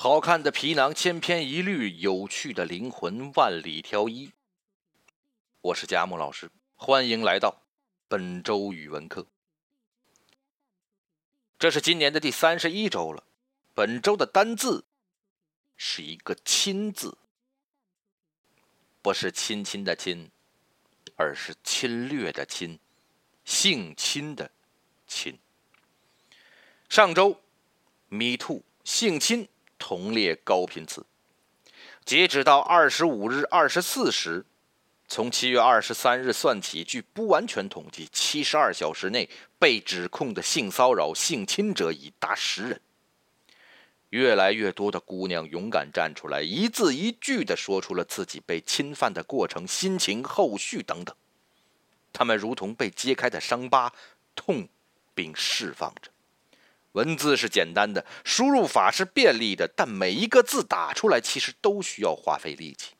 好看的皮囊千篇一律，有趣的灵魂万里挑一。我是佳木老师，欢迎来到本周语文课。这是今年的第三十一周了。本周的单字是一个“亲”字，不是亲亲的亲，而是侵略的侵，性侵的侵。上周，me to 性侵。同列高频词。截止到二十五日二十四时，从七月二十三日算起，据不完全统计，七十二小时内被指控的性骚扰、性侵者已达十人。越来越多的姑娘勇敢站出来，一字一句地说出了自己被侵犯的过程、心情、后续等等。她们如同被揭开的伤疤，痛并释放着。文字是简单的，输入法是便利的，但每一个字打出来其实都需要花费力气。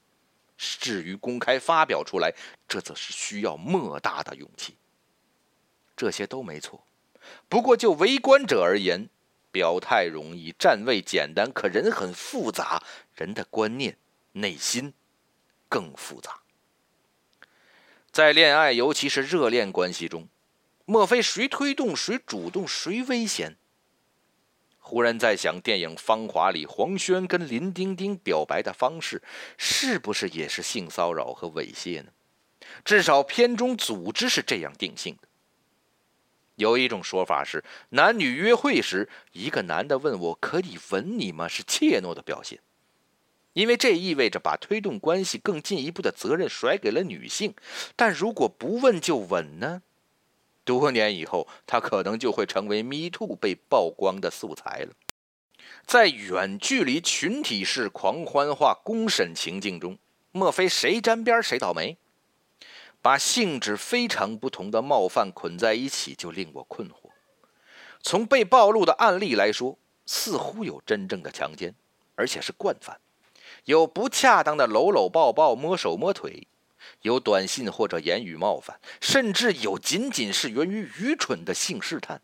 至于公开发表出来，这则是需要莫大的勇气。这些都没错，不过就围观者而言，表态容易，站位简单，可人很复杂，人的观念、内心更复杂。在恋爱，尤其是热恋关系中，莫非谁推动、谁主动、谁危险？忽然在想，电影《芳华》里黄轩跟林丁丁表白的方式，是不是也是性骚扰和猥亵呢？至少片中组织是这样定性的。有一种说法是，男女约会时，一个男的问我可以吻你吗？是怯懦的表现，因为这意味着把推动关系更进一步的责任甩给了女性。但如果不问就吻呢？多年以后，他可能就会成为 Me Too 被曝光的素材了。在远距离群体式狂欢化公审情境中，莫非谁沾边谁倒霉？把性质非常不同的冒犯捆在一起，就令我困惑。从被暴露的案例来说，似乎有真正的强奸，而且是惯犯；有不恰当的搂搂抱抱、摸手摸腿。有短信或者言语冒犯，甚至有仅仅是源于愚蠢的性试探，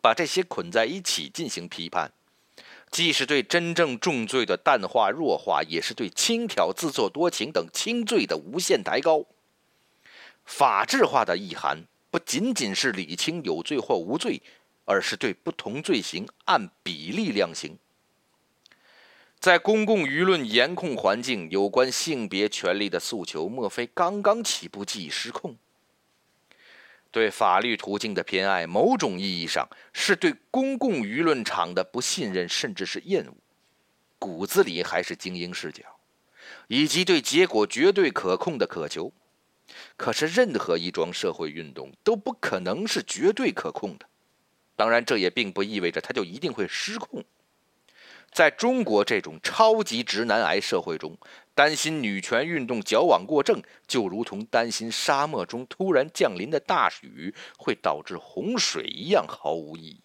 把这些捆在一起进行批判，既是对真正重罪的淡化弱化，也是对轻佻自作多情等轻罪的无限抬高。法治化的意涵不仅仅是理清有罪或无罪，而是对不同罪行按比例量刑。在公共舆论严控环境，有关性别权利的诉求，莫非刚刚起步即已失控？对法律途径的偏爱，某种意义上是对公共舆论场的不信任，甚至是厌恶，骨子里还是精英视角，以及对结果绝对可控的渴求。可是，任何一桩社会运动都不可能是绝对可控的，当然，这也并不意味着它就一定会失控。在中国这种超级直男癌社会中，担心女权运动矫枉过正，就如同担心沙漠中突然降临的大雨会导致洪水一样毫无意义。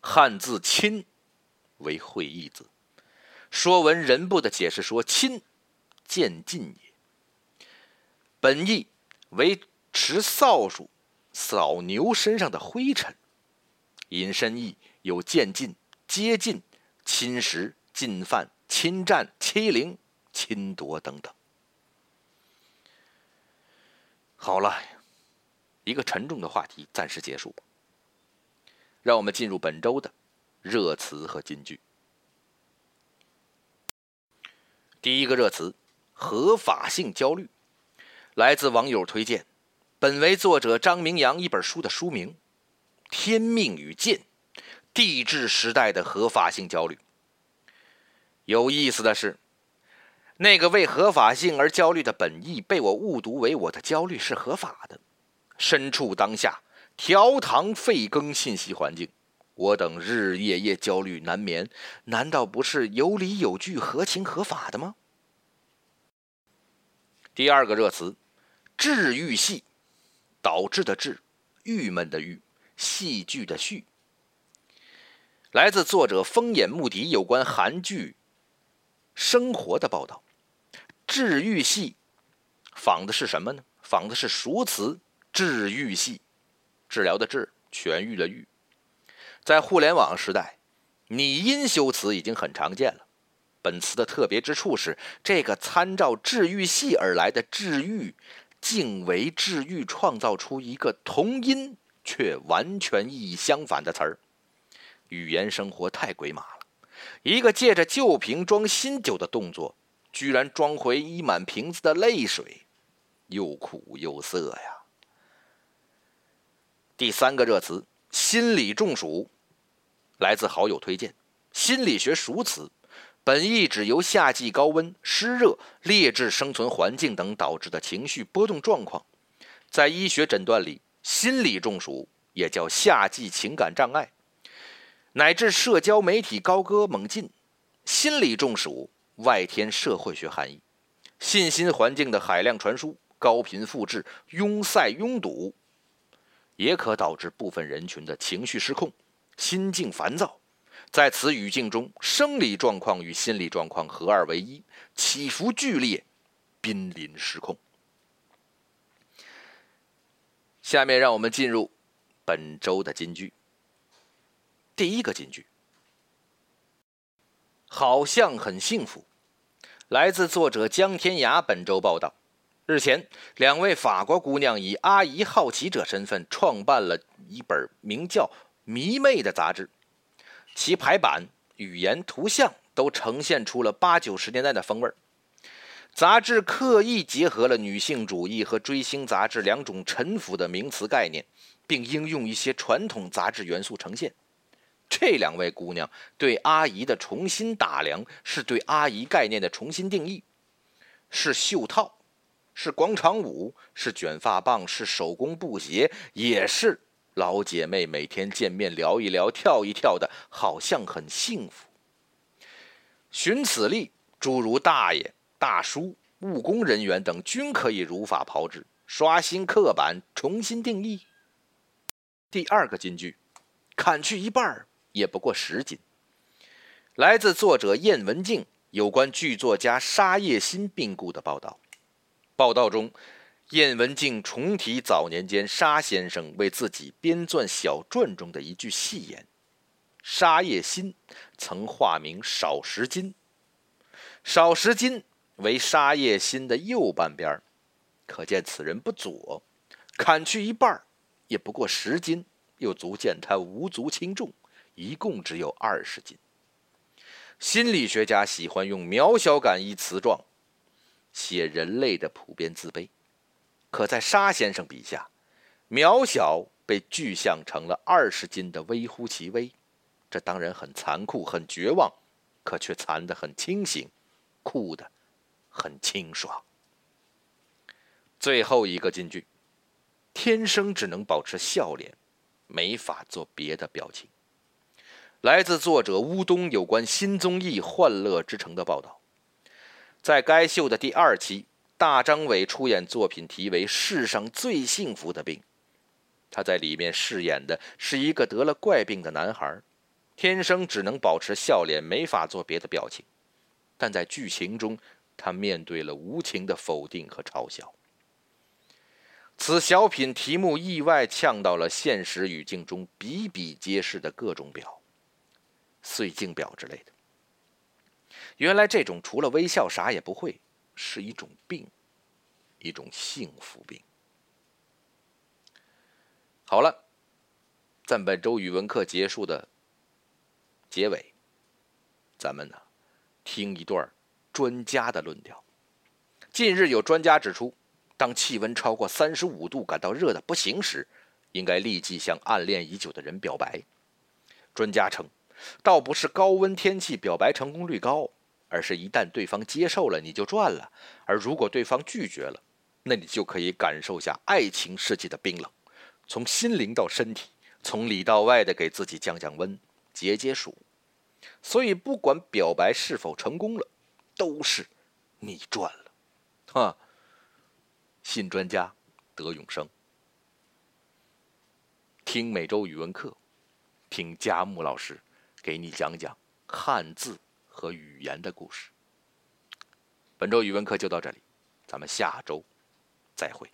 汉字“亲”为会意字，《说文人部》的解释说：“亲，渐进也。”本意为持扫帚扫牛身上的灰尘，引申义有渐进。接近、侵蚀、进犯、侵占、欺凌、侵夺等等。好了，一个沉重的话题暂时结束，让我们进入本周的热词和金句。第一个热词“合法性焦虑”，来自网友推荐，本为作者张明阳一本书的书名，《天命与剑》。帝制时代的合法性焦虑。有意思的是，那个为合法性而焦虑的本意，被我误读为我的焦虑是合法的。身处当下调堂废更信息环境，我等日日夜夜焦虑难眠，难道不是有理有据、合情合法的吗？第二个热词，治愈系，导致的治，郁闷的郁，戏剧的戏。来自作者风眼目的有关韩剧生活的报道，治愈系仿的是什么呢？仿的是熟词治愈系，治疗的治，痊愈的愈。在互联网时代，拟音修辞已经很常见了。本词的特别之处是，这个参照治愈系而来的“治愈”，竟为“治愈”创造出一个同音却完全意义相反的词儿。语言生活太鬼马了，一个借着旧瓶装新酒的动作，居然装回溢满瓶子的泪水，又苦又涩呀。第三个热词“心理中暑”，来自好友推荐，心理学熟词。本意指由夏季高温、湿热、劣质生存环境等导致的情绪波动状况。在医学诊断里，心理中暑也叫夏季情感障碍，乃至社交媒体高歌猛进。心理中暑外添社会学含义，信息环境的海量传输、高频复制、拥塞拥堵，也可导致部分人群的情绪失控、心境烦躁。在此语境中，生理状况与心理状况合二为一，起伏剧烈，濒临失控。下面让我们进入本周的金句。第一个金句，好像很幸福，来自作者江天涯。本周报道，日前，两位法国姑娘以阿姨好奇者身份创办了一本名叫《迷妹》的杂志。其排版、语言、图像都呈现出了八九十年代的风味儿。杂志刻意结合了女性主义和追星杂志两种陈腐的名词概念，并应用一些传统杂志元素呈现。这两位姑娘对阿姨的重新打量，是对阿姨概念的重新定义：是袖套，是广场舞，是卷发棒，是手工布鞋，也是。老姐妹每天见面聊一聊、跳一跳的，好像很幸福。寻此例，诸如大爷、大叔、务工人员等，均可以如法炮制，刷新刻板，重新定义。第二个金句，砍去一半儿也不过十斤。来自作者燕文静有关剧作家沙叶新病故的报道。报道中。燕文静重提早年间沙先生为自己编撰小传中的一句戏言：“沙叶新曾化名少时金，少时金为沙叶新的右半边可见此人不左。砍去一半也不过十斤，又足见他无足轻重，一共只有二十斤。心理学家喜欢用渺小感一词状写人类的普遍自卑。”可在沙先生笔下，渺小被具象成了二十斤的微乎其微，这当然很残酷、很绝望，可却残得很清醒，酷的很清爽。最后一个金句：天生只能保持笑脸，没法做别的表情。来自作者乌冬有关新综艺《欢乐之城》的报道，在该秀的第二期。大张伟出演作品题为《世上最幸福的病》，他在里面饰演的是一个得了怪病的男孩，天生只能保持笑脸，没法做别的表情。但在剧情中，他面对了无情的否定和嘲笑。此小品题目意外呛到了现实语境中比比皆是的各种表，碎镜表之类的。原来这种除了微笑啥也不会。是一种病，一种幸福病。好了，在本周语文课结束的结尾，咱们呢听一段专家的论调。近日有专家指出，当气温超过三十五度感到热的不行时，应该立即向暗恋已久的人表白。专家称，倒不是高温天气表白成功率高。而是一旦对方接受了，你就赚了；而如果对方拒绝了，那你就可以感受下爱情世界的冰冷，从心灵到身体，从里到外的给自己降降温、解解暑。所以，不管表白是否成功了，都是你赚了，哈！新专家德永生。听每周语文课，听佳木老师给你讲讲汉字。和语言的故事。本周语文课就到这里，咱们下周再会。